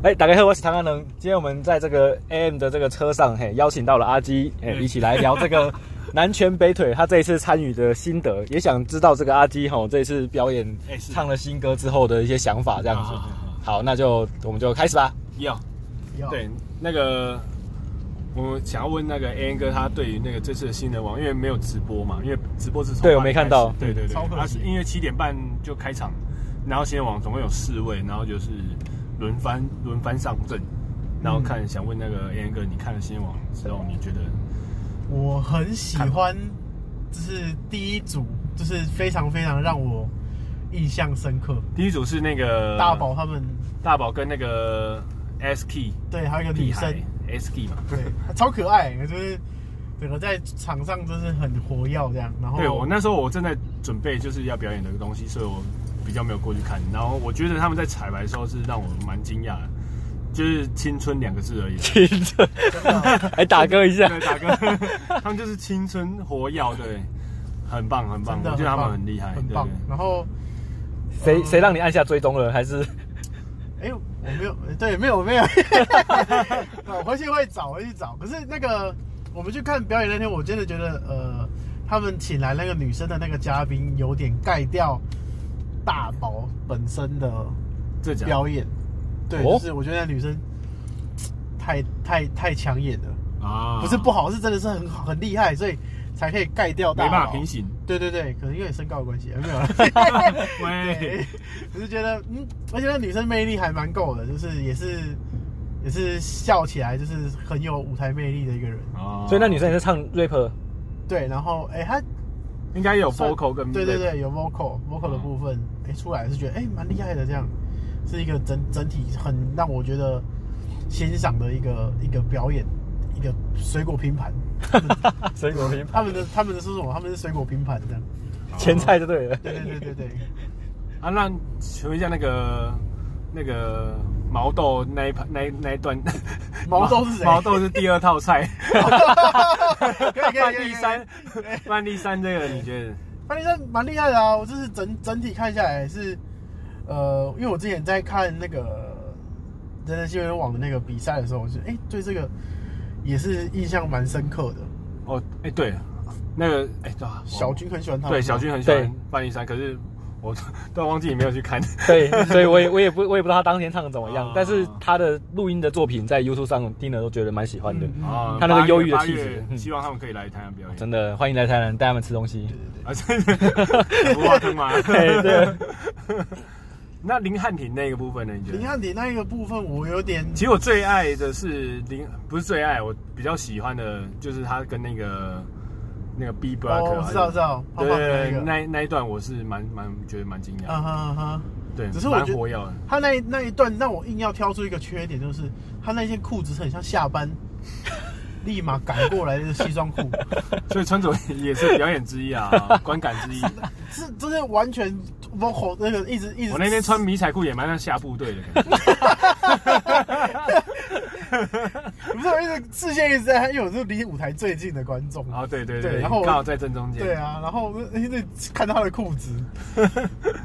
哎，大家好，我是唐安能。今天我们在这个 AM 的这个车上，嘿，邀请到了阿基，哎，一起来聊这个 南拳北腿。他这一次参与的心得，也想知道这个阿基哈这一次表演唱了新歌之后的一些想法，这样子。好，那就我们就开始吧。要，对，那个我想要问那个 AM 哥，他对于那个这次的新人王，因为没有直播嘛，因为直播是从对我没看到，对对对，他是因为七点半就开场，然后新人王总共有四位，然后就是。轮番轮番上阵，然后看、嗯、想问那个 A N 哥，你看了新闻网之后，你觉得？我很喜欢，就是第一组，就是非常非常让我印象深刻。第一组是那个大宝他们，大宝跟那个 S Key，对，还有一个女生 S Key 嘛，对，超可爱，就是整个在场上就是很活跃这样。然后，对我那时候我正在准备就是要表演的东西，所以我。比较没有过去看，然后我觉得他们在彩排的时候是让我蛮惊讶的，就是青春两个字而已。青春，还 打歌一下，对，打歌。他们就是青春活跃，对，很棒很棒，我觉得他们很厉害，很棒。然后谁谁让你按下追踪了？还是？哎，我没有，对，没有没有。我回去会找，回去找。可是那个我们去看表演那天，我真的觉得，呃，他们请来那个女生的那个嘉宾有点盖掉。大宝本身的这表演，对，就是我觉得那女生太太太抢眼了啊！不是不好，是真的是很好很厉害，所以才可以盖掉大宝。没办法平行。对对对，可能因为身高的关系，没有。喂，我是觉得，嗯，而且那女生魅力还蛮够的，就是也是也是笑起来就是很有舞台魅力的一个人啊。所以那女生也是唱 rap，对，然后哎，她应该有 vocal 跟对对对，有 vocal vocal 的部分。哎，出来是觉得哎，蛮厉害的，这样是一个整整体很让我觉得欣赏的一个一个表演，一个水果拼盘，水果拼盘，他们的他们的是什么？他们是水果拼盘这样，前菜就对了。对对对对对。啊，那请问一下那个那个毛豆那一盘那那一段，毛豆是谁？毛豆是第二套菜。可以可以。万历山，万历山这个你觉得？范丽珊蛮厉害的啊！我就是整整体看下来是，呃，因为我之前在看那个人人新闻网的那个比赛的时候，我就哎、欸、对这个也是印象蛮深刻的。哦，哎、欸、对，那个哎对啊，小军很喜欢他。对，小军很喜欢范丽珊，可是。我 都忘记你没有去看，对，所以我也我也不我也不知道他当天唱的怎么样，但是他的录音的作品在 YouTube 上听了都觉得蛮喜欢的啊，他那个忧郁的气质，希望他们可以来台湾表演，真的欢迎来台湾带他们吃东西，啊，真的，文化坑吗？对对。那林汉廷那个部分呢？你觉得？林汉廷那一个部分我有点，其实我最爱的是林，不是最爱，我比较喜欢的就是他跟那个。那个 B Block，我知道知道，对，那那一段我是蛮蛮觉得蛮惊讶，嗯哼嗯哼，对，只是我觉得他那那一段让我硬要挑出一个缺点，就是他那件裤子是很像下班立马赶过来的西装裤，所以穿着也是表演之一啊，观感之一，是这是完全。包括那个一直一直，我那天穿迷彩裤也蛮像下部队的感觉。不是，我一直视线一直在，因为我是离舞台最近的观众啊。对对对，然后刚好在正中间。对啊，然后那看到他的裤子，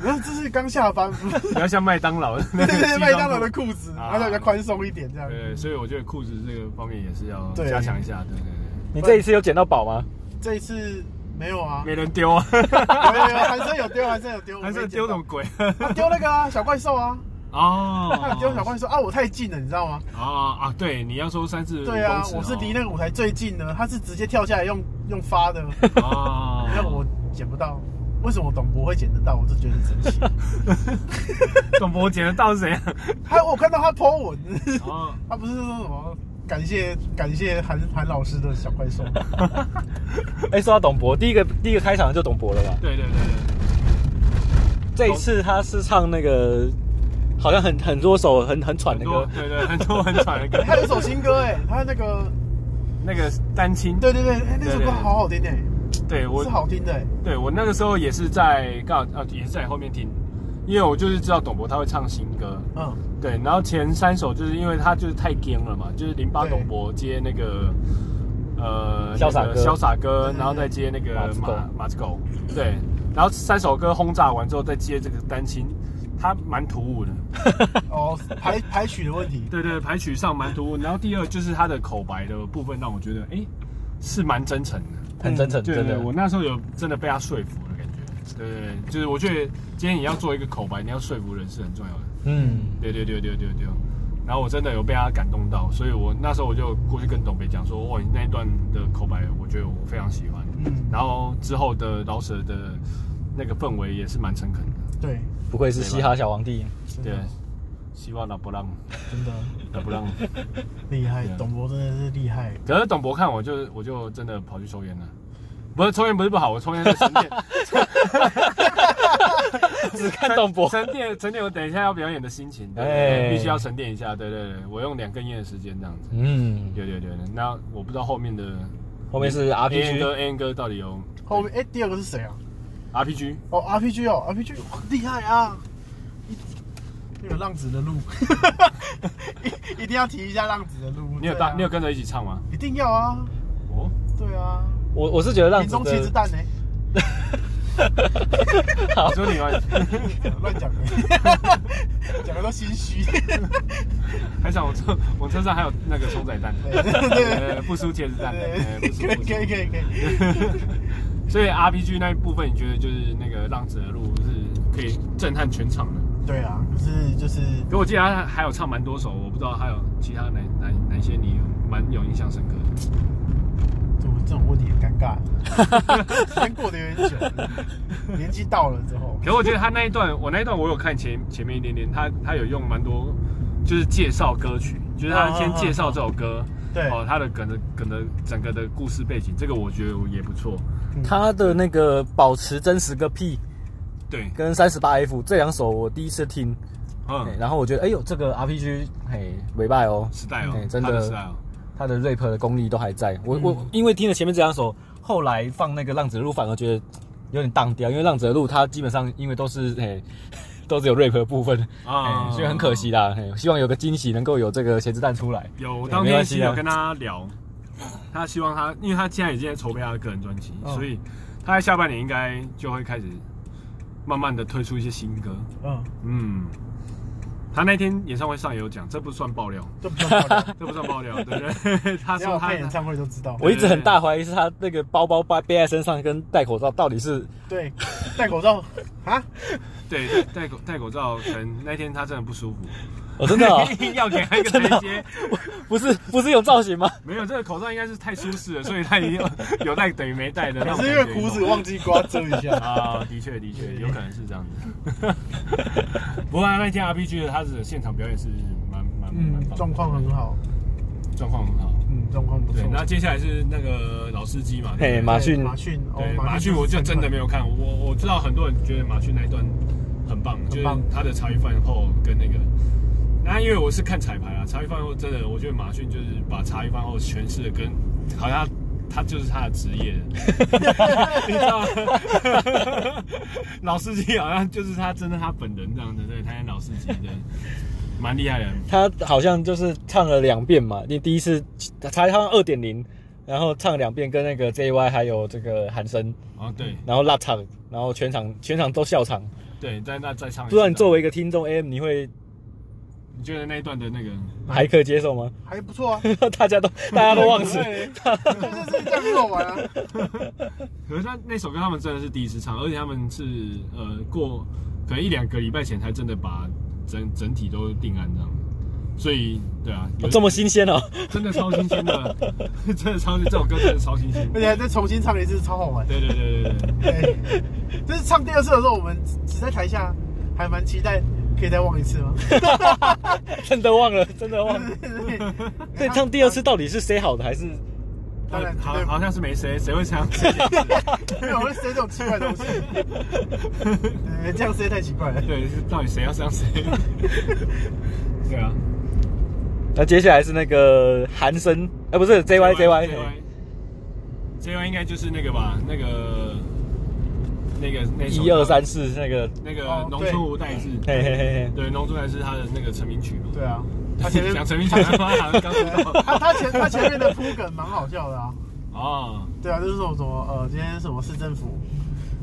然后这是刚下班，比较像麦当劳 的。对对 对，麦当劳的裤子，而且比较宽松一点这样。对，所以我觉得裤子这个方面也是要加强一下。对对对，你这一次有捡到宝吗？这一次。没有啊，没人丢啊。有有有，韩生有丢，韩生有丢。韩生丢什么鬼？他丢那个啊，小怪兽啊。哦。他有丢小怪说啊，我太近了，你知道吗？啊啊，对，你要说三次。对啊，我是离那个舞台最近的，他是直接跳下来用用发的。啊。那我捡不到，为什么董博会捡得到？我就觉得神奇。董博捡得到是谁？他我看到他 po 文。哦。他不是说什么？感谢感谢韩韩老师的小怪兽。哎，说到董博，第一个第一个开场就董博了吧？对对对对。这一次他是唱那个，好像很很多首很很喘的歌。对对，很多很喘的歌。他有一首新歌哎，他那个那个单亲。对对对，哎，那首歌好好听哎。对，我是好听的。对我那个时候也是在刚好啊，也是在后面听。因为我就是知道董博他会唱新歌，嗯，对，然后前三首就是因为他就是太僵了嘛，就是零八董博接那个呃潇洒潇洒哥，然后再接那个马马子狗，对，然后三首歌轰炸完之后再接这个单亲，它蛮突兀的。哦，排排曲的问题。对对，排曲上蛮突兀。然后第二就是它的口白的部分，让我觉得哎，是蛮真诚的，很真诚。对对，我那时候有真的被他说服的感觉。对对对，就是我觉得今天你要做一个口白，你要说服人是很重要的。嗯，对对对对对对。然后我真的有被他感动到，所以我那时候我就过去跟董北讲说，哇，你那一段的口白，我觉得我非常喜欢。嗯，然后之后的饶舌的那个氛围也是蛮诚恳的。对，不愧是嘻哈小皇帝。对，希望老不让，真的老不让，厉害，董博真的是厉害。可是董博看我就我就真的跑去抽烟了。不是抽烟不是不好，我抽烟是沉淀。只看董博沉淀沉淀，我等一下要表演的心情，对，必须要沉淀一下。对对对，我用两根烟的时间这样子。嗯，对对对对。那我不知道后面的后面是 RPG 哥 N 哥到底有后面哎，第二个是谁啊？RPG 哦，RPG 哦，RPG 厉害啊！那个浪子的路，一定要提一下浪子的路。你有当你有跟着一起唱吗？一定要啊！哦，对啊。我我是觉得浪子的。中茄子蛋呢？好，说你乱乱 讲的，讲的都心虚。还想我车我车上还有那个葱仔蛋，对对不输茄子蛋，可以可以可以可以。所以 RPG 那一部分，你觉得就是那个浪子的路是可以震撼全场的？对啊，可是就是，可我记得他还有唱蛮多首，我不知道还有其他哪哪哪些你蛮有印象深刻的。这种问题很尴尬，时间过得有点久，年纪到了之后。可是我觉得他那一段，我那一段我有看前前面一点点，他他有用蛮多，就是介绍歌曲，就是他先介绍这首歌，对。哦，他的梗的梗的整个的故事背景，这个我觉得也不错。他的那个保持真实个屁，对，跟三十八 F 这两首我第一次听，嗯，然后我觉得哎呦，这个 RPG 嘿，尾拜哦，时代哦，真的。他的 rap 的功力都还在，我我因为听了前面这两首，后来放那个浪子的路反而觉得有点荡掉，因为浪子的路它基本上因为都是诶都是有 rap 的部分啊，所以很可惜啦。希望有个惊喜能够有这个茄子蛋出来。有，我当天有跟他聊，他希望他，因为他现在已经在筹备他的个人专辑，所以他在下半年应该就会开始慢慢的推出一些新歌。嗯嗯。他那天演唱会上也有讲，这不算爆料，这不算爆料，这不算爆料，对不对？他说他演唱会都知道。我一直很大怀疑是他那个包包背背在身上跟戴口罩到底是对戴口罩啊？对戴口戴口罩，可能那天他真的不舒服。我 真的 要给他一个 台阶，不是不是有造型吗？没有，这个口罩应该是太舒适了，所以他一定有戴等于没戴的。是因为胡子忘记刮遮一下啊？的确的确有可能是这样子。不过那天 RPG 的他的现场表演是蛮蛮蛮状况很好，状况很好，嗯，状况不错。那接下来是那个老司机嘛？嘿，马逊，马逊，对，马逊，我就真的没有看。我我知道很多人觉得马逊那一段很棒，就是他的茶余饭后跟那个。那因为我是看彩排啊，茶余饭后真的，我觉得马逊就是把茶余饭后诠释的跟，好像他，他就是他的职业，你知道吗？老司机好像就是他，真的他本人这样的，对，他演老司机的，蛮厉害的。他好像就是唱了两遍嘛，你第一次才唱二点零，然后唱两遍，跟那个 JY 还有这个韩生啊，对，然后拉场，然后全场全场都笑场，对，在那再唱。不知道你作为一个听众 AM，你会？你觉得那一段的那个还可以接受吗？还不错啊，大家都大家都忘 记，就是这样子好玩啊。可是他那首歌他们真的是第一次唱，而且他们是呃过可能一两个礼拜前才真的把整整体都定案这样，所以对啊，这么新鲜哦，真的超新鲜的，真的超新，这首歌真的超新鲜，而且还再重新唱一次，超好玩。对对对对对，就是唱第二次的时候，我们只在台下还蛮期待。可以再忘一次吗？真的忘了，真的忘了。对，唱第二次到底是谁好的还是？当然，好，好像是没谁，谁会这样子？没有，会塞这种奇怪的东西。这样塞太奇怪了。对，到底谁要这样塞？对啊。那接下来是那个韩生，哎，不是 JY，JY，JY 应该就是那个吧？那个。那个那一二三四那个那个农村无代志，嘿嘿嘿，对，农村还是他的那个成名曲嘛。对啊，他前面讲成名曲，他 刚他他前他前面的铺梗蛮好笑的啊。哦，对啊，就是说什么呃，今天什么市政府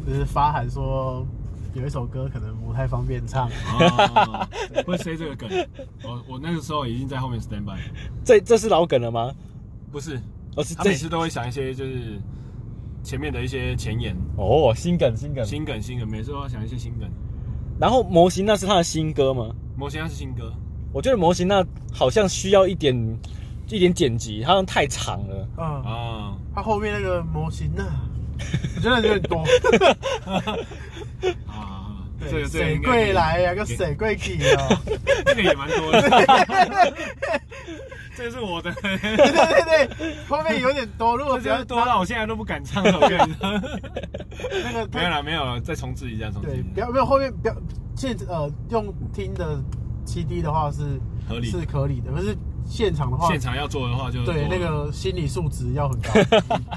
就是发函说有一首歌可能不太方便唱，哦、会塞这个梗。我我那个时候已经在后面 stand by。这这是老梗了吗？不是，而、哦、是他每次都会想一些就是前面的一些前言。哦，新梗新梗新梗新梗，每次都要想一些新梗。然后模型那是他的新歌吗？模型那是新歌。我觉得模型那好像需要一点一点剪辑，好像太长了。嗯啊，他后面那个模型那。我觉得有点多 啊！这个谁贵来呀？个水贵去啊？这个也蛮多的。这个是我的。对对对，后面有点多。如果比较多，到我现在都不敢唱了。我跟你说，那个没有了，没有了，再重置一下，重置。对，不要没有后面不要现呃用听的七 D 的话是合理，是可以的，可是。现场的话，现场要做的话就对那个心理素质要很高。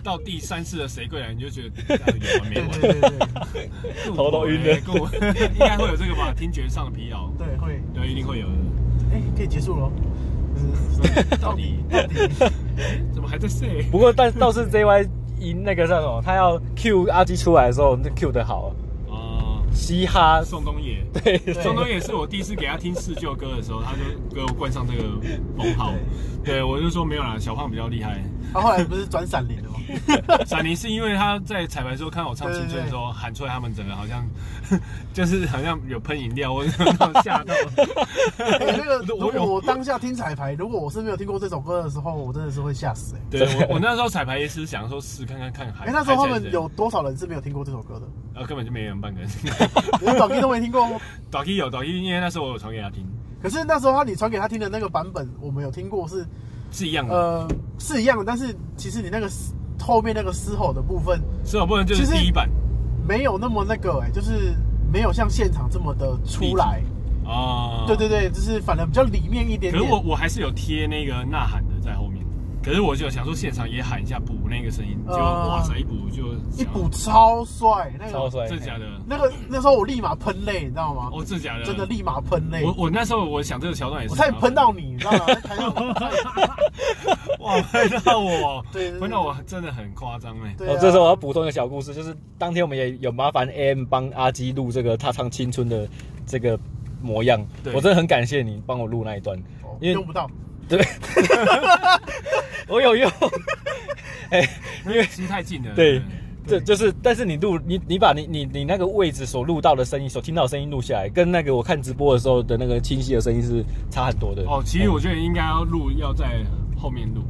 到第三次的谁贵来，你就觉得这样有完没完？对对对，头都晕了。应该会有这个吧？听觉上的疲劳。对，会。对，一定会有的。哎，可以结束了。到底到底怎么还在睡不过但倒是 JY 赢那个叫什么？他要 Q 阿基出来的时候，那 Q 的好。嘻哈宋冬野，对，宋冬野是我第一次给他听四舅歌的时候，他就给我冠上这个封号。对，我就说没有啦，小胖比较厉害。他后来不是转闪灵了吗？闪灵是因为他在彩排的时候看到我唱青春的时候喊出来，他们整个好像 就是好像有喷饮料，我 吓到。那个如果我当下听彩排，如果我是没有听过这首歌的时候，我真的是会吓死。对，我我那时候彩排也是想说试看看看。哎，那时候他们有多少人是没有听过这首歌的？呃，根本就没人半个人。连导 K 都没听过吗？导 K 有导 K，因为那时候我有传给他听。可是那时候他你传给他听的那个版本，我们有听过是。是一样的，呃，是一样的，但是其实你那个后面那个嘶吼的部分，嘶吼部分就是第一版，没有那么那个哎、欸，就是没有像现场这么的出来啊。对对对，就是反正比较里面一点点。可是我我还是有贴那个呐喊的。可是我就想说，现场也喊一下补那个声音，就哇塞，一补就一补超帅，那个超帅，真的假的？那个那时候我立马喷泪，你知道吗？哦，真的假的？真的立马喷泪。我我那时候我想这个桥段也是，我差点喷到你，你知道吗？哇，喷到我，对，喷到我真的很夸张哎。哦，这时候我要补充一个小故事，就是当天我们也有麻烦 AM 帮阿基录这个他唱青春的这个模样，我真的很感谢你帮我录那一段，因为用不到。对，我有用，哎、欸，因为离太近了。对，这就是，但是你录你你把你你你那个位置所录到的声音，所听到的声音录下来，跟那个我看直播的时候的那个清晰的声音是差很多的。哦，其实我觉得应该要录，要在后面录，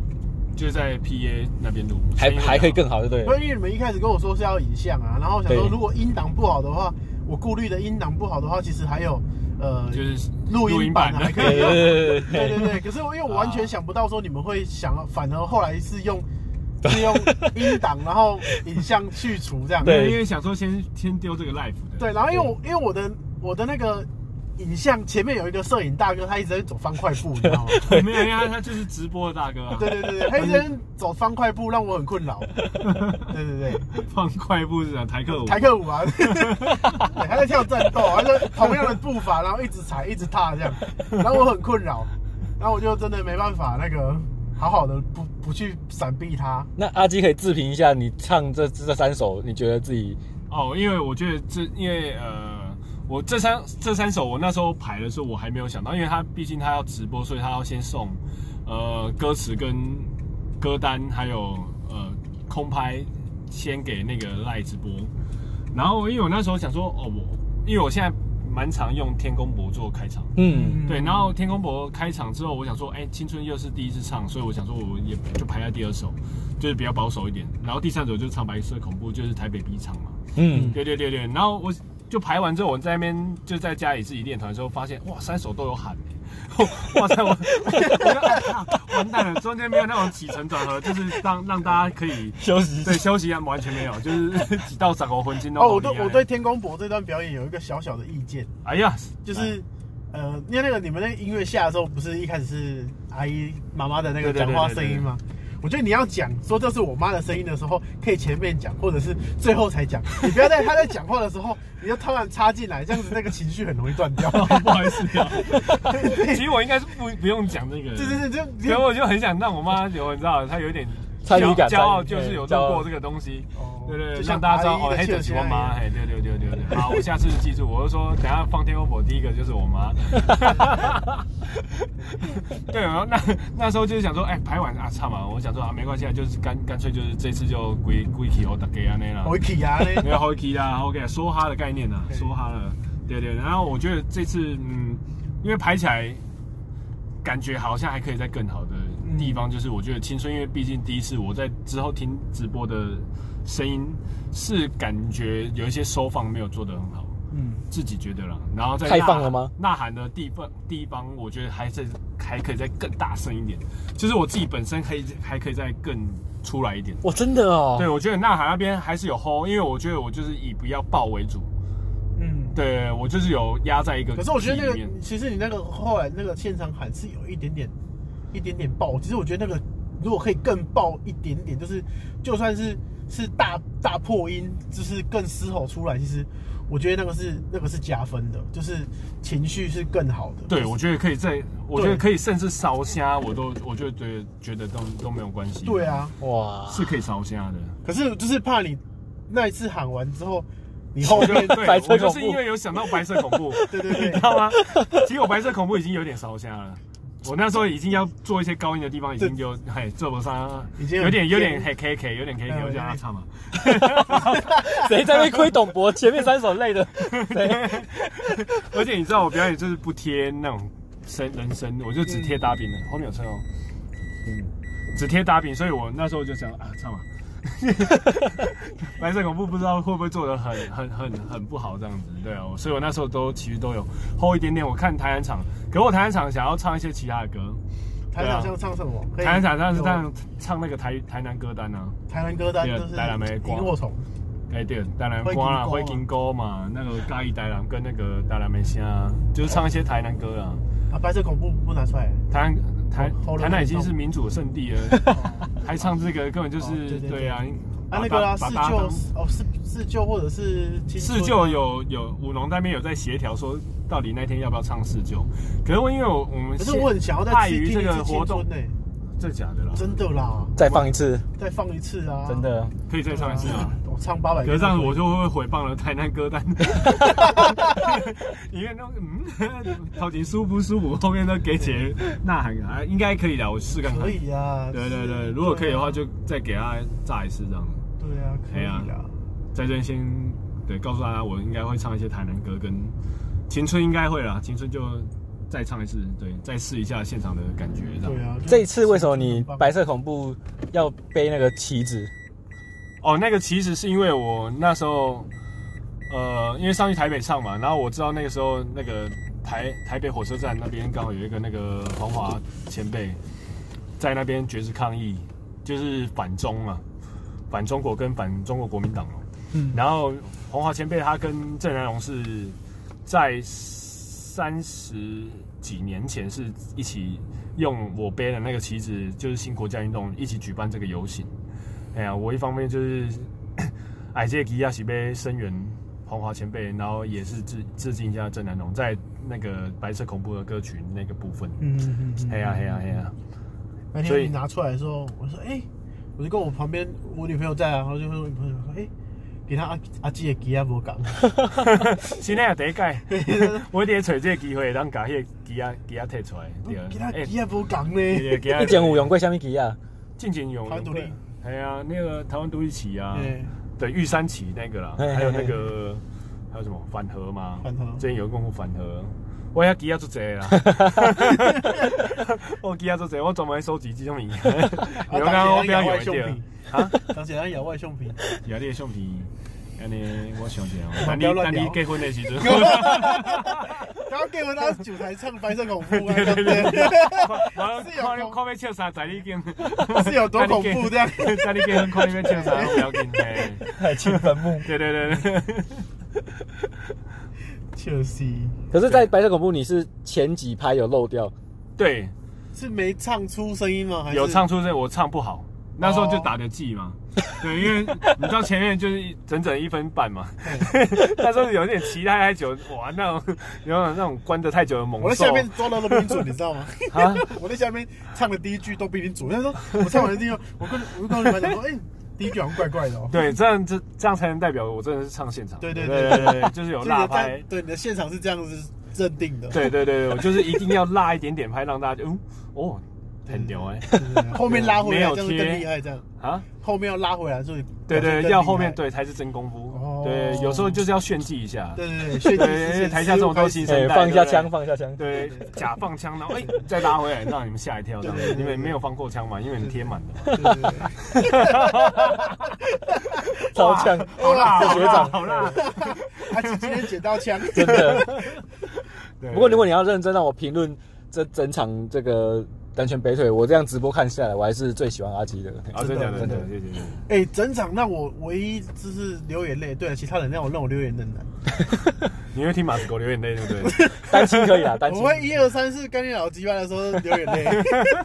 就是在 PA 那边录，还还可以更好，对不对？因为你们一开始跟我说是要影像啊，然后想说如果音档不好的话，我顾虑的音档不好的话，其实还有。呃，就是录音版还可以用，对对对。可是我因为我完全想不到说你们会想，反而后来是用 是用音档，然后影像去除这样。对，因为想说先先丢这个 life 的。对，然后因为我因为我的我的那个。影像前面有一个摄影大哥，他一直在走方块步，你知道吗？没有，因为他他就是直播的大哥啊。对对对，他一直在走方块步，让我很困扰。对对对，方块步是啊，台客舞。台客舞啊，对，他在跳战斗，他就同样的步伐，然后一直踩，一直踏这样，然后我很困扰，然后我就真的没办法那个好好的不不去闪避他。那阿基可以自评一下，你唱这这三首，你觉得自己？哦，因为我觉得这因为呃。我这三这三首，我那时候排的时候，我还没有想到，因为他毕竟他要直播，所以他要先送，呃，歌词跟歌单，还有呃空拍，先给那个赖直播。然后因为我那时候想说，哦，我因为我现在蛮常用天公博做开场，嗯，对。然后天公博开场之后，我想说，哎，青春又是第一次唱，所以我想说，我也就排在第二首，就是比较保守一点。然后第三首就是唱白色恐怖，就是台北 B 场嘛，嗯，对对对对。然后我。就排完之后，我在那边就在家里自己练团的时候，发现哇，三首都有喊，哇塞，我，我完蛋了，中间没有那种起承转合，就是让让大家可以休息，对，休息一下完全没有，就是挤到嗓喉魂惊都。哦，我对我对天公伯这段表演有一个小小的意见。哎呀，就是呃，因为那个你们那个音乐下的时候，不是一开始是阿姨妈妈的那个讲话声音吗？我觉得你要讲说这是我妈的声音的时候，可以前面讲，或者是最后才讲。你不要在她在讲话的时候，你就突然插进来，这样子那个情绪很容易断掉。不好意思啊，其实我应该是不不用讲这个。对对对，就然后我就很想让我妈留，你知道，她有点参与感，骄傲就是有做过这个东西。对对，让大家知道哦，黑的是我妈，嘿，对对对对对。好，我下次记住，我就说，等下放天空火第一个就是我妈。对，然后那那时候就是想说，哎，排完啊，唱嘛，我想说啊，没关系啊，就是干干脆就是这次就归归去我大家安内啦。归去啊，没有归去啦，OK，梭哈的概念呐，梭哈了。对对，然后我觉得这次嗯，因为排起来感觉好像还可以再更好的地方，就是我觉得青春，因为毕竟第一次我在之后听直播的。声音是感觉有一些收放没有做得很好，嗯，自己觉得啦。然后在开放了吗？呐喊的地方地方，我觉得还是还可以再更大声一点。就是我自己本身可以还可以再更出来一点。哇，真的哦。对，我觉得呐喊那边还是有 hold，因为我觉得我就是以不要爆为主。嗯，对，我就是有压在一个。可是我觉得那个，其实你那个后来那个现场喊是有一点点一点点爆。其实我觉得那个如果可以更爆一点点，就是就算是。是大大破音，就是更嘶吼出来。其实我觉得那个是那个是加分的，就是情绪是更好的。对，我觉得可以在，我觉得可以，甚至烧虾，我都我就觉得觉得都都没有关系。对啊，哇，是可以烧虾的。可是就是怕你那一次喊完之后，你后面对，我就是因为有想到白色恐怖，对对对，你知道吗？其实我白色恐怖已经有点烧虾了。我那时候已经要做一些高音的地方，已经就嘿做不上，已经有点有点嘿 K K，有点 K K，我叫他唱嘛。谁在那亏董博？前面三首累的。而且你知道我表演就是不贴那种声人声，我就只贴大饼的。后面有车哦，嗯，只贴大饼，所以我那时候就想啊，唱嘛。白色恐怖不知道会不会做的很很很很不好这样子，对啊，所以我那时候都其实都有 hold 一点点。我看台南场，可我台南场想要唱一些其他的歌。台南场唱什么？台南场上是唱唱那个台台南歌单啊。台南歌单就是台南没萤火虫。哎对，台南瓜啦，灰金沟嘛，那个嘉义台南跟那个台南梅香，就是唱一些台南歌啊。啊，白色恐怖不拿出来。台南台台南已经是民主的圣地了。还唱这个根本就是、哦、对，啊，啊那个啦四旧哦四四旧或者是四旧有有舞龙那边有在协调说到底那天要不要唱四旧，可是我因为我我们可是我很想要在碍于这个活动呢。真的假的啦？真的啦！再放一次，再放一次啊！真的可以再唱一次啊！我唱八百，可是这样我就会毁谤了台南歌单。因为那嗯，超级舒不舒服？后面都给姐呐喊啊，应该可以的，我试看看。可以啊！对对对，如果可以的话，就再给他炸一次这样。对啊，可以啊！在这边先对告诉大家，我应该会唱一些台南歌，跟青春应该会啦，青春就。再唱一次，对，再试一下现场的感觉，这样。对啊，这一次为什么你白色恐怖要背那个旗子？哦，那个其实是因为我那时候，呃，因为上去台北唱嘛，然后我知道那个时候那个台台北火车站那边刚好有一个那个黄华前辈在那边绝食抗议，就是反中嘛，反中国跟反中国国民党。嗯。然后黄华前辈他跟郑南榕是在。三十几年前是一起用我背的那个旗子，就是新国家运动一起举办这个游行。哎呀，我一方面就是 矮这吉亚喜杯声援黄华前辈，然后也是致致敬一下郑南榕在那个白色恐怖的歌曲那个部分。嗯嗯嗯。哎呀哎呀哎呀！那天你拿出来的时候，我说哎、欸，我就跟我旁边我女朋友在啊，然后就问我女朋友说哎。欸其他阿阿姊的机也无讲，现在也第一届，我一定要找这个机会，让把迄个机啊机啊摕出来。其他机也无讲呢。以前有用过什么机啊？进前用台湾独立，系啊，那个台湾独立旗啊，对玉山旗那个啦，还有那个还有什么反核吗？反核，之前有功夫反核。我遐机啊做侪啦，我机啊做侪，我专门收集这种物件。有刚我比较有一点。啊，当时咱摇我橡皮，摇你的橡皮，安尼我想想，等你等你结婚的时阵，刚结婚他就台唱白色恐怖，对对对，是有看看要唱啥在你间，是有多恐怖这样，在你结婚看你要唱啥，不要紧，还清坟墓，对对对，就是。可是，在白色恐怖，你是前几拍有漏掉，对，是没唱出声音吗？还是有唱出声音，我唱不好。那时候就打的记嘛，对，因为你知道前面就是整整一分半嘛，那时候有点期待太久，哇，那种有那种关得太久的猛兽，我在下面抓到都比你准，你知道吗？啊，我在下面唱的第一句都比你准。他说我唱完的第一句，我跟我跟你们讲说，哎，第一句好像怪怪的哦。对，这样这这样才能代表我真的是唱现场。对对对对对，就是有辣拍。对，你的现场是这样子认定的。对对对，我就是一定要辣一点点拍，让大家就嗯哦。很牛哎，后面拉回来这样更厉害，这样。啊，后面要拉回来，所以对对，要后面对才是真功夫，对，有时候就是要炫技一下，对对 对，炫技，台下这种都新生代，放一下枪，放一下枪，对，假放枪，然后哎，再拉回来，让你们吓一跳，这样，因为没有放过枪嘛，因为你贴满了嘛，超强，好辣，学长，好辣，他今天捡到枪，真的。不过如果你要认真让我评论这整场这个。南拳北腿，我这样直播看下来，我还是最喜欢阿基的。啊，真的，真的，谢谢。哎，整场让我唯一就是流眼泪，对了，其他人让我让我流眼泪难。你会听马子狗流眼泪，对不对？单亲可以啊，单亲。我会一二三四干你老鸡巴的时候流眼泪。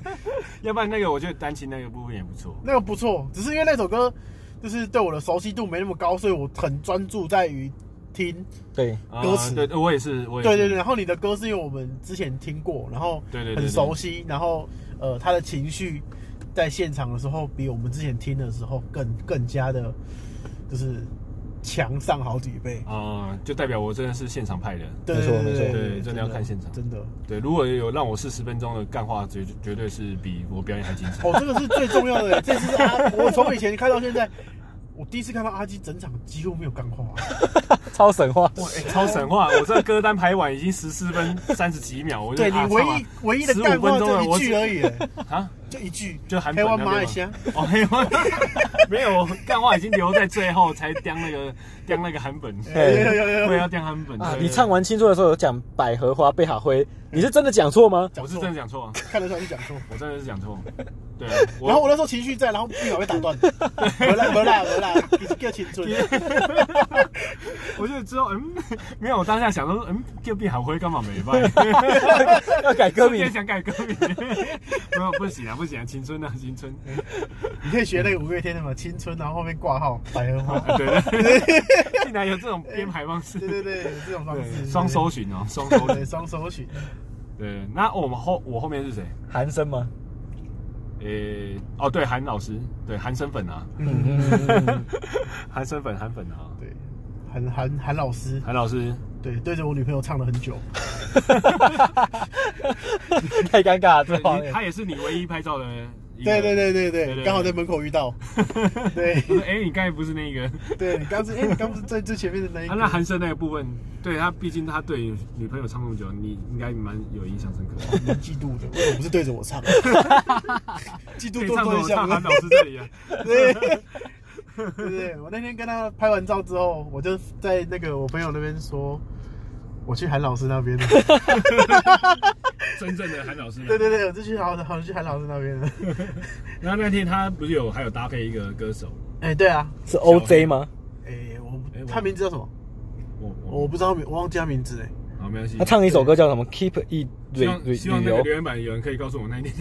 要不然那个，我觉得单亲那个部分也不错。那个不错，只是因为那首歌就是对我的熟悉度没那么高，所以我很专注在于。听对歌词，对，我也是，我也是。对对对，然后你的歌是因为我们之前听过，然后对对很熟悉，然后呃，他的情绪在现场的时候，比我们之前听的时候更更加的，就是强上好几倍啊！就代表我真的是现场派的，没错没错，对，真的要看现场，真的。对，如果有让我四十分钟的干话，绝绝对是比我表演还精彩。哦，这个是最重要的，这是啊，我从以前看到现在。我第一次看到阿基整场肌肉没有干化，超神话，哇，超神话！我这个歌单排完已经十四分三十几秒，我就对你唯一唯一的干话就一句而已，啊，就一句，就韩粉那边哦，没有干话已经留在最后才叼那个叼那个韩本，对，会要叼韩本。你唱完青春的时候有讲百合花被好灰，你是真的讲错吗？我是真的讲错，看得出来是讲错，我真的是讲错。对，然后我那时候情绪在，然后立马被打断，回来回来回来，你是叫青春。我就知道，嗯，没有，我当下想说，嗯，叫变好灰干嘛没办？要改歌名，想改歌名，没有，不行啊，不行啊，青春啊，青春。你可以学那个五月天的嘛，青春，然后后面挂号百合花。对 对，竟然有这种编排方式。对对对，有这种方式。双搜寻哦，双搜对，双搜寻。对，那我们后我后面是谁？韩生吗？诶，哦，对，韩老师，对，韩生粉啊，嗯，韩生粉，韩粉啊，对，韩韩韩老师，韩老师，对，对着我女朋友唱了很久，太尴尬了，这画面，他也是你唯一拍照的。对对对对对，刚好在门口遇到。对，哎，你刚才不是那个？对，你刚是，哎，你刚不是在最前面的那一个？那韩生那个部分，对他，毕竟他对女朋友唱那么久，你应该蛮有印象深刻。蛮嫉妒的，为什么不是对着我唱？嫉妒多多一下。韩老师这里啊。对，对对，我那天跟他拍完照之后，我就在那个我朋友那边说。我去韩老师那边的，真正的韩老师。对对对，我就去好好像去韩老师那边了。然后那天他不是有还有搭配一个歌手？哎，对啊，是 OJ 吗？哎，我他名字叫什么？我我不知道名，我忘记他名字哎。好，没关系。他唱一首歌叫什么？Keep It 希望希望那个留言板有人可以告诉我那一天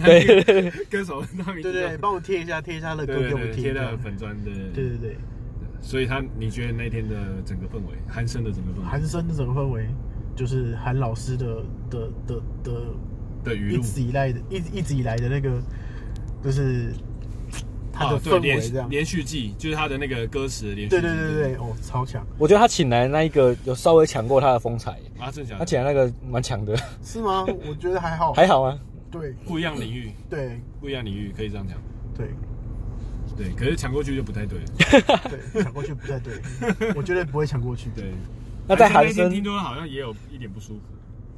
歌手他名字。对对，帮我贴一下，贴一下那歌给我们贴。贴在粉砖的。对对对。所以他，你觉得那天的整个氛围，韩生的整个氛围，韩生的整个氛围。就是韩老师的的的的的语录，一直以来的，一一直以来的那个，就是他的氛围这样。连续剧就是他的那个歌词连续剧。对对对对，哦，超强！我觉得他请来那一个有稍微抢过他的风采。啊！他请来那个蛮强的。是吗？我觉得还好。还好啊。对，不一样领域。对，不一样领域可以这样讲。对。对，可是抢过去就不太对。对，抢过去不太对。我觉得不会抢过去。对。那在韩生听说好像也有一点不舒服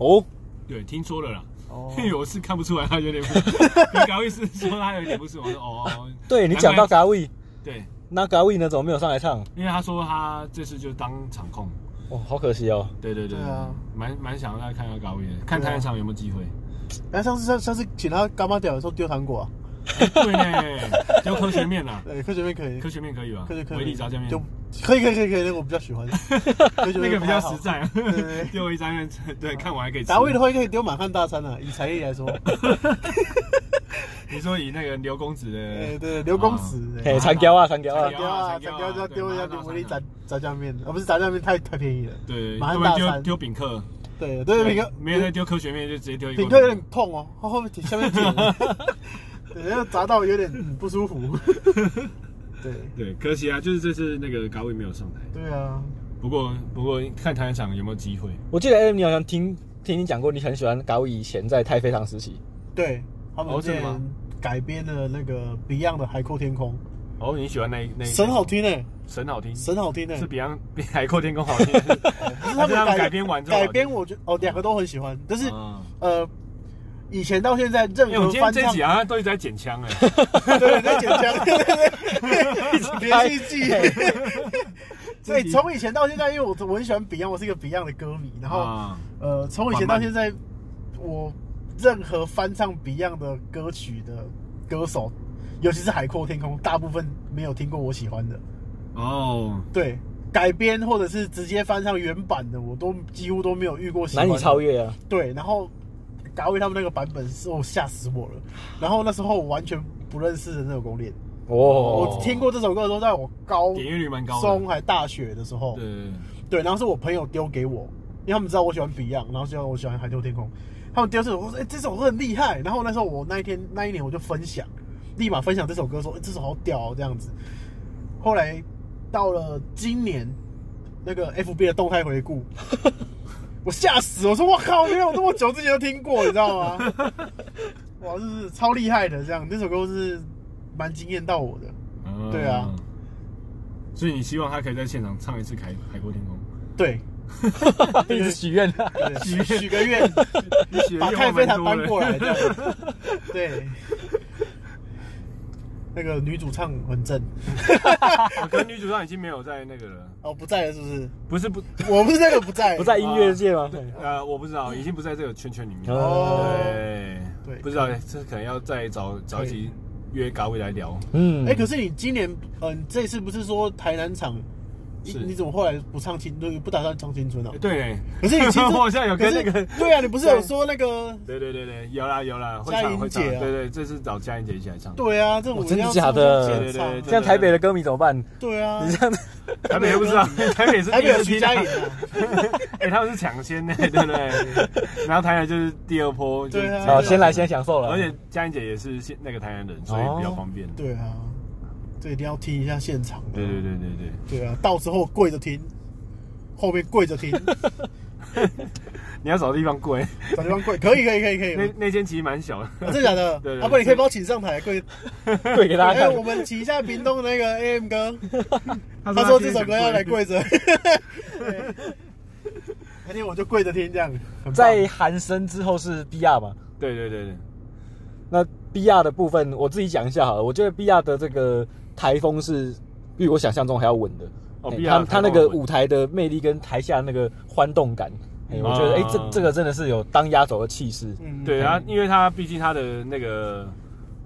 哦，对，听说了啦。哦，我是看不出来他有点不舒服。嘎位是说他有点不适，我说。哦，对你讲到嘎位，对，那嘎位呢？怎么没有上来唱？因为他说他这次就当场控。哦，好可惜哦。对对对，对啊蛮蛮想要再看一下嘎位的，看他那场有没有机会。哎，上次上上次请他干妈屌的时候丢糖果啊？对呢，丢科学面呐。对，科学面可以，科学面可以吧？科学可以。维力炸酱面。可以可以可以可以，那个我比较喜欢，那个比较实在。丢一张面，对，看完还可以吃。达味的话可以丢满汉大餐啊，以财力来说。你说以那个刘公子的，对对，刘公子，哎，长胶啊，长胶啊，长胶啊，长胶就要丢一下丢维力炸炸酱面，啊，不是炸酱面太太便宜了，对，马上丢丢饼客，对对，饼客。没有在丢科学面，就直接丢饼客有点痛哦，后后面下面甜，对，然后炸到有点不舒服，对对，可惜啊，就是这次那个高位没有上台，对啊，不过不过看台场有没有机会，我记得 AM 你好像听听你讲过，你很喜欢高位以前在太非常时期，对。他们之前改编的那个 Beyond 的《海阔天空》哦，你喜欢那那神好听诶，神好听，神好听诶，是 Beyond 比 《海阔天空》好听。不是他们改编完之后，改编我觉得哦，两个都很喜欢。但是呃，以前到现在任何翻唱，这几好像都一直在捡枪 诶，对，在捡枪，对对对，连续剧。所以 从以前到现在，因为我我很喜欢 Beyond，我是一个 Beyond 的歌迷。然后呃，从以前到现在，我。任何翻唱 Beyond 的歌曲的歌手，尤其是《海阔天空》，大部分没有听过我喜欢的。哦，对，改编或者是直接翻唱原版的，我都几乎都没有遇过喜欢。难以超越啊！对，然后嘎威他们那个版本是哦吓死我了。然后那时候我完全不认识的那首攻略哦，我听过这首歌的时候，在我高点阅率蛮高，中还大学的时候。对对，然后是我朋友丢给我，因为他们知道我喜欢 Beyond，然后知道我喜欢《海阔天空》。他们丢这首歌，我说：“哎、欸，这首歌很厉害。”然后那时候我那一天那一年我就分享，立马分享这首歌，说：“哎、欸，这首好屌哦，这样子。”后来到了今年，那个 FB 的动态回顾，我吓死！我说：“我靠，原来我这么久之前都听过，你知道吗？” 哇，就是超厉害的，这样那首歌是蛮惊艳到我的。嗯、对啊，所以你希望他可以在现场唱一次《海海阔天空》？对。一直许愿，许 许个愿，把太妃糖搬过来，对。那个女主唱很正，可能女主唱已经没有在那个了。哦，不在了，是不是？不是不，我不是那个不在，不在音乐界吗？对呃，我不知道，已经不在这个圈圈里面。哦，对对，不知道，这可能要再找找一集约高位来聊。嗯，哎，可是你今年，嗯，这次不是说台南场？你你怎么后来不唱青，不打算唱青春啊？对，可是你 好像有跟那个，对啊，你不是有说那个？对对对对，有啦有啦，佳音姐，对对，这次找佳音姐一起来唱。对啊，这种真的假的？对对对，这样台北的歌迷怎么办？对啊，你这样台北又不知道，台北是台北徐佳莹啊，哎，他们是抢先的，对不对？然后台南就是第二波，对啊，好，先来先享受了。而且佳音姐也是现那个台南人，所以比较方便。对啊。这一定要听一下现场的。对对对对对。对啊，到时候跪着听，后面跪着听。你要找地方跪，找地方跪，可以可以可以可以。那那间其实蛮小的。真的假的？对。阿伯，你可以帮我请上台跪，跪给大家看。我们请一下屏东那个 AM 哥，他说这首歌要来跪着。那天我就跪着听这样。在韩声之后是 BR 嘛？对对对对。那 BR 的部分我自己讲一下好了，我觉得 BR 的这个。台风是比我想象中还要稳的哦，他他那个舞台的魅力跟台下那个欢动感，哎，我觉得哎，这这个真的是有当压轴的气势。嗯，对啊，因为他毕竟他的那个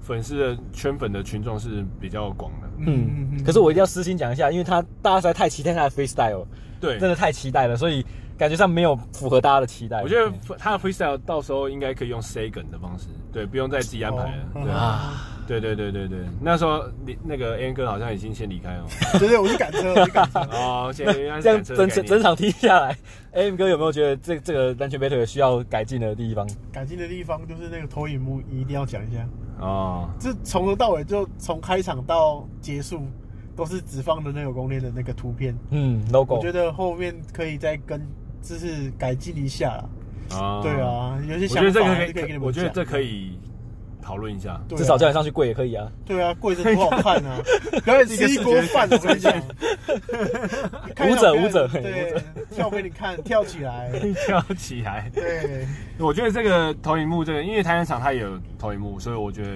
粉丝的圈粉的群众是比较广的。嗯，可是我一定要私心讲一下，因为他大家实在太期待他的 freestyle，对，真的太期待了，所以感觉上没有符合大家的期待。我觉得他的 freestyle 到时候应该可以用 second 的方式，对，不用再自己安排了。对啊。对对对对对，那时候你那个 N 哥好像已经先离开了。对对，我去赶车，我去赶车。哦，这样整整整场听下来，M 哥有没有觉得这这个南拳北腿需要改进的地方？改进的地方就是那个投影幕一定要讲一下。哦，这从头到尾就从开场到结束都是只放的那个攻略的那个图片。嗯，logo。我觉得后面可以再跟就是改进一下啦。啊，对啊，有些想法可以给你们讲。我觉得这可以。讨论一下，至少叫你上去跪也可以啊。对啊，跪着多好看啊！表演吃一锅饭，我跟你讲。舞者，舞者，对，跳给你看，跳起来，跳起来。对，我觉得这个投影幕，这个因为台南场它也有投影幕，所以我觉得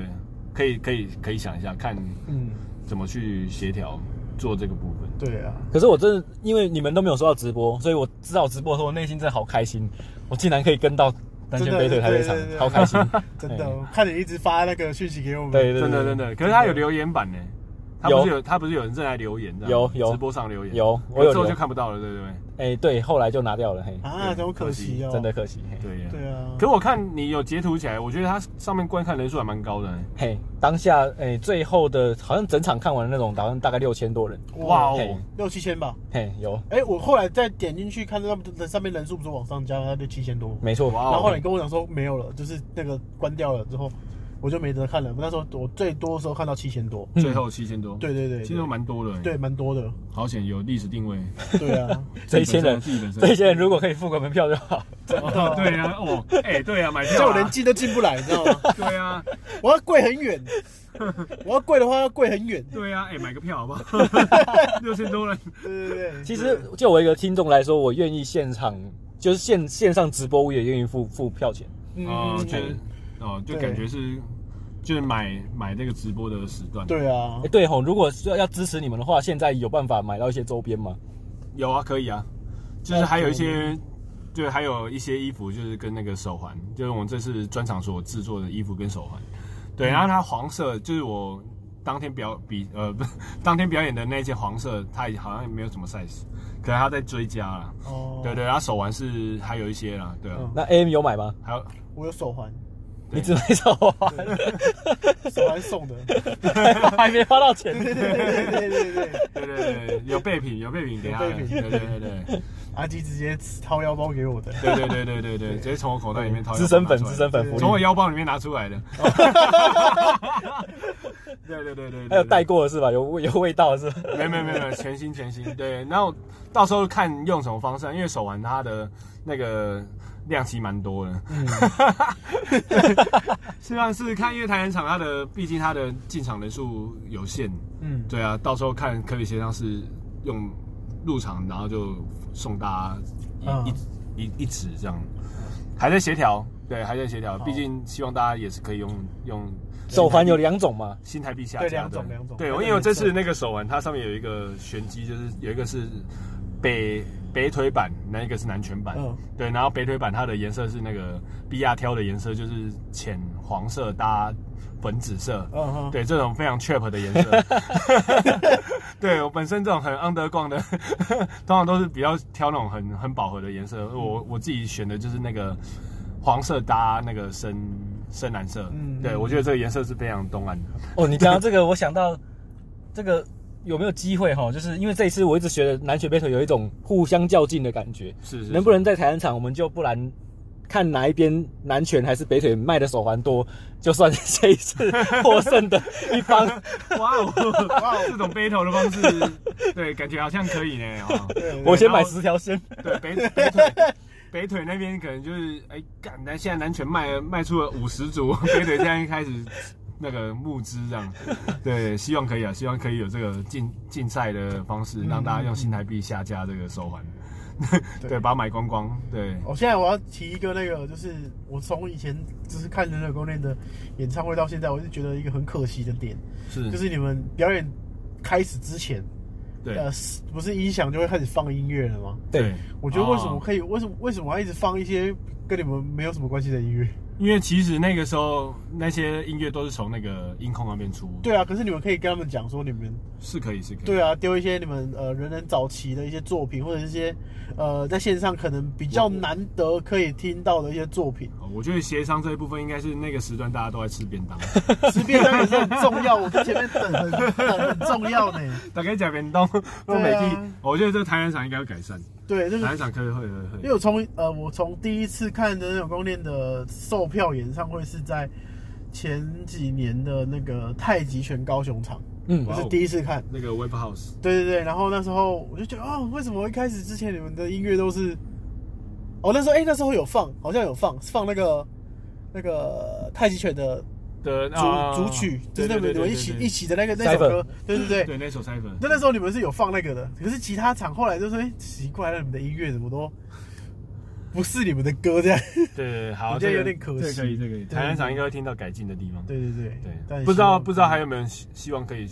可以，可以，可以想一下，看嗯怎么去协调做这个部分。对啊，可是我真的因为你们都没有收到直播，所以我知道直播的时候，我内心真的好开心，我竟然可以跟到。南拳北腿台北场，好开心！真的，看你一直发那个讯息给我们，对对，真的真的。可是他有留言板呢，他不是有。他不是有人正在留言的，有有。直播上留言，有我有。之后就看不到了，对对对？哎，对，后来就拿掉了，嘿啊，好可惜哦，真的可惜，嘿对呀，对啊。可我看你有截图起来，我觉得它上面观看人数还蛮高的，嘿，当下哎，最后的好像整场看完的那种，好像大概六千多人，哇哦，六七千吧，嘿，有，哎，我后来再点进去看，那那上面人数不是往上加，那就七千多，没错，然后后来你跟我讲说没有了，就是那个关掉了之后。我就没得看了。那时候我最多的时候看到七千多，最后七千多。对对对，其实蛮多的。对，蛮多的。好险有历史定位。对啊，这些人，这些人如果可以付个门票就好。对啊，哦，哎，对啊，买票，叫我连进都进不来，你知道吗？对啊，我要跪很远，我要跪的话要跪很远。对啊，哎，买个票好不好？六千多人。对对对。其实就我一个听众来说，我愿意现场，就是线线上直播，我也愿意付付票钱。哦，就哦，就感觉是。就是买买那个直播的时段。对啊，对吼，如果要要支持你们的话，现在有办法买到一些周边吗？有啊，可以啊，就是还有一些，对，还有一些衣服，就是跟那个手环，就是我们这次专场所制作的衣服跟手环。对，然后它黄色，就是我当天表比呃不，当天表演的那件黄色，它好像也没有什么 size，可能它在追加了。哦。对对，然后手环是还有一些啦，对啊。那 AM 有买吗？还有，我有手环。你只买手环，手环送的，还没花到钱。对对对对对对对对对对，有备品，有备品给他。备品，对对对对。阿基直接掏腰包给我的。对对对对对对，直接从我口袋里面掏。资深粉，资深粉，从我腰包里面拿出来的。对对对对，还有带过的是吧？有有味道是吧？没有没有没有，全新全新。对，然后到时候看用什么方式，因为手环它的那个。量其实蛮多的，嗯，希望是看，因为台南场它的毕竟它的进场人数有限，嗯，对啊，到时候看可以协商是用入场，然后就送大家一一一一纸这样，还在协调，对，还在协调，毕竟希望大家也是可以用用手环有两种嘛，新台币下架，对，两种两种，对，我因为我这次那个手环它上面有一个玄机，就是有一个是北。北腿版，那一个是南拳版，嗯，对，然后北腿版它的颜色是那个比亚挑的颜色，就是浅黄色搭粉紫色，嗯，对，这种非常 cheap 的颜色，对我本身这种很 underground 的，通常都是比较挑那种很很饱和的颜色，嗯、我我自己选的就是那个黄色搭那个深深蓝色，嗯，对我觉得这个颜色是非常东岸的。哦，你讲到这个，我想到这个。有没有机会哈？就是因为这一次我一直觉得南拳北腿有一种互相较劲的感觉，是，是，是，能不能在台南场我们就不然看哪一边南拳还是北腿卖的手环多，就算是这一次获胜的一方。哇哦哇哦，这种 battle 的方式，对，感觉好像可以呢。我先买十条先。对，北北腿北腿那边可能就是哎，干，那现在南拳卖卖出了五十组，北腿现在一开始。那个募资这样，对，希望可以啊，希望可以有这个竞竞赛的方式，让大家用新台币下架这个手环，对，对，把它买光光。对，我现在我要提一个那个，就是我从以前就是看人的宫殿的演唱会到现在，我就觉得一个很可惜的点，是，就是你们表演开始之前，对，呃，不是音响就会开始放音乐了吗？对，我觉得为什么可以，为什么为什么要一直放一些跟你们没有什么关系的音乐？因为其实那个时候那些音乐都是从那个音控那边出。对啊，可是你们可以跟他们讲说，你们是可以是可以。对啊，丢一些你们呃人人早期的一些作品，或者是一些呃在线上可能比较难得可以听到的一些作品。我觉得协商这一部分应该是那个时段大家都在吃便当，吃便当也是很重要。我在前面等很等很重要呢。大家讲便当都没听，我觉得这个台湾场应该要改善。对，台南场可以会会会。因为我从呃我从第一次看的那种宫殿的售票演唱会是在前几年的那个太极拳高雄场，嗯，我是第一次看那个 Wave House。对对对，然后那时候我就觉得哦，为什么一开始之前你们的音乐都是，哦那时候哎那时候有放，好像有放放那个那个太极拳的。的主主曲就是那个你们一起一起的那个那首歌，对对对，对那首 Cypher。那那时候你们是有放那个的，可是其他场后来就说，哎，奇怪了，你们的音乐怎么都不是你们的歌这样？对对，好，我觉得有点可惜。这可以，这可以。台湾场应该会听到改进的地方。对对对对，不知道不知道还有没有人希望可以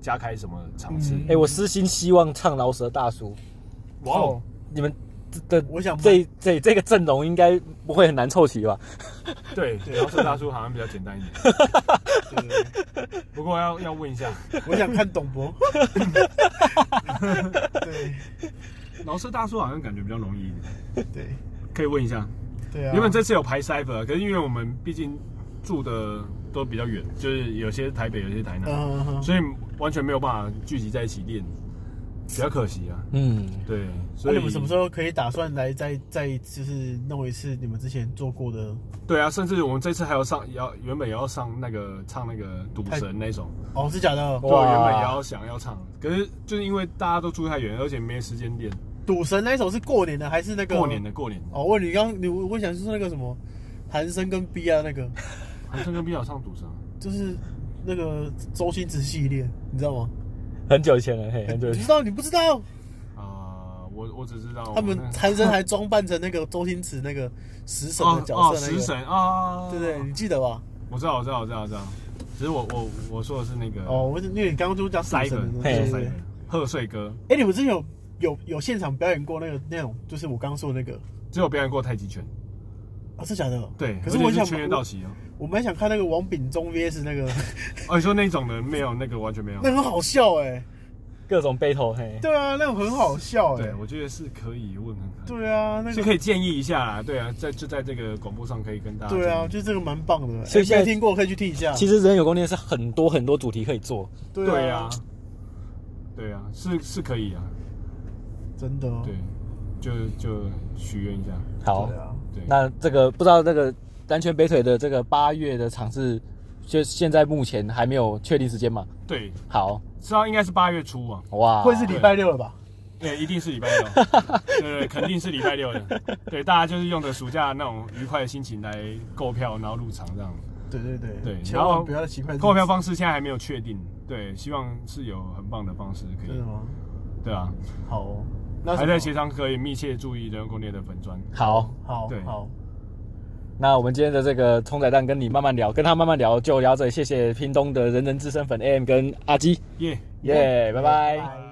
加开什么场次？哎，我私心希望唱饶舌大叔。哇哦，你们。的，我想这这这个阵容应该不会很难凑齐吧？对对，饶舌大叔好像比较简单一点。不过要要问一下，我想看董博。对，老车大叔好像感觉比较容易一点。对，可以问一下。对啊。原本这次有排 Cyber，可是因为我们毕竟住的都比较远，就是有些台北，有些台南，所以完全没有办法聚集在一起练。比较可惜啊，嗯，对，所以、啊、你们什么时候可以打算来再再就是弄一次你们之前做过的？对啊，甚至我们这次还要上，要原本也要上那个唱那个赌神那种。哦，是假的？对，原本也要想要唱，可是就是因为大家都住太远，而且没时间练。赌神那首是过年的还是那个？过年的，过年的。哦，问你刚你我想是那个什么，韩生跟 B 啊那个，韩生跟 B 要唱赌神，就是那个周星驰系列，你知道吗？很久以前了，嘿，很久以前。你知道？你不知道？啊，我我只知道他们财神还装扮成那个周星驰那个食神的角色，食神啊，对对，你记得吧？我知道，我知道，我知道，我知道。只是我我我说的是那个哦，我因为你刚刚就讲食神，对对，贺岁歌。哎，你们之前有有有现场表演过那个那种，就是我刚刚说的那个，只有表演过太极拳。啊，是假的？对，可是我想全员到齐哦。我们还想看那个王炳忠 VS 那个，哦，你说那种的没有，那个完全没有，那很好笑哎，各种 battle 嘿，对啊，那种很好笑哎，对，我觉得是可以问看看，对啊，那个可以建议一下啦，对啊，在就在这个广播上可以跟大家，对啊，我觉得这个蛮棒的，所以现在听过可以去听一下。其实人有功练是很多很多主题可以做，对啊，对啊，是是可以啊，真的，对，就就许愿一下，好，对，那这个不知道这个。南拳北腿的这个八月的场次，就现在目前还没有确定时间嘛？对，好，知道应该是八月初啊。哇，会是礼拜六了吧？对，一定是礼拜六，对对，肯定是礼拜六的。对，大家就是用的暑假那种愉快的心情来购票，然后入场这样。对对对对，然后不要奇怪，购票方式现在还没有确定。对，希望是有很棒的方式可以。是吗？对啊。好，那还在协商，可以密切注意人工练的粉砖。好，好，对，好。那我们今天的这个冲仔蛋跟你慢慢聊，跟他慢慢聊就聊这里，谢谢拼东的人人资深粉 AM 跟阿基，耶耶，拜拜。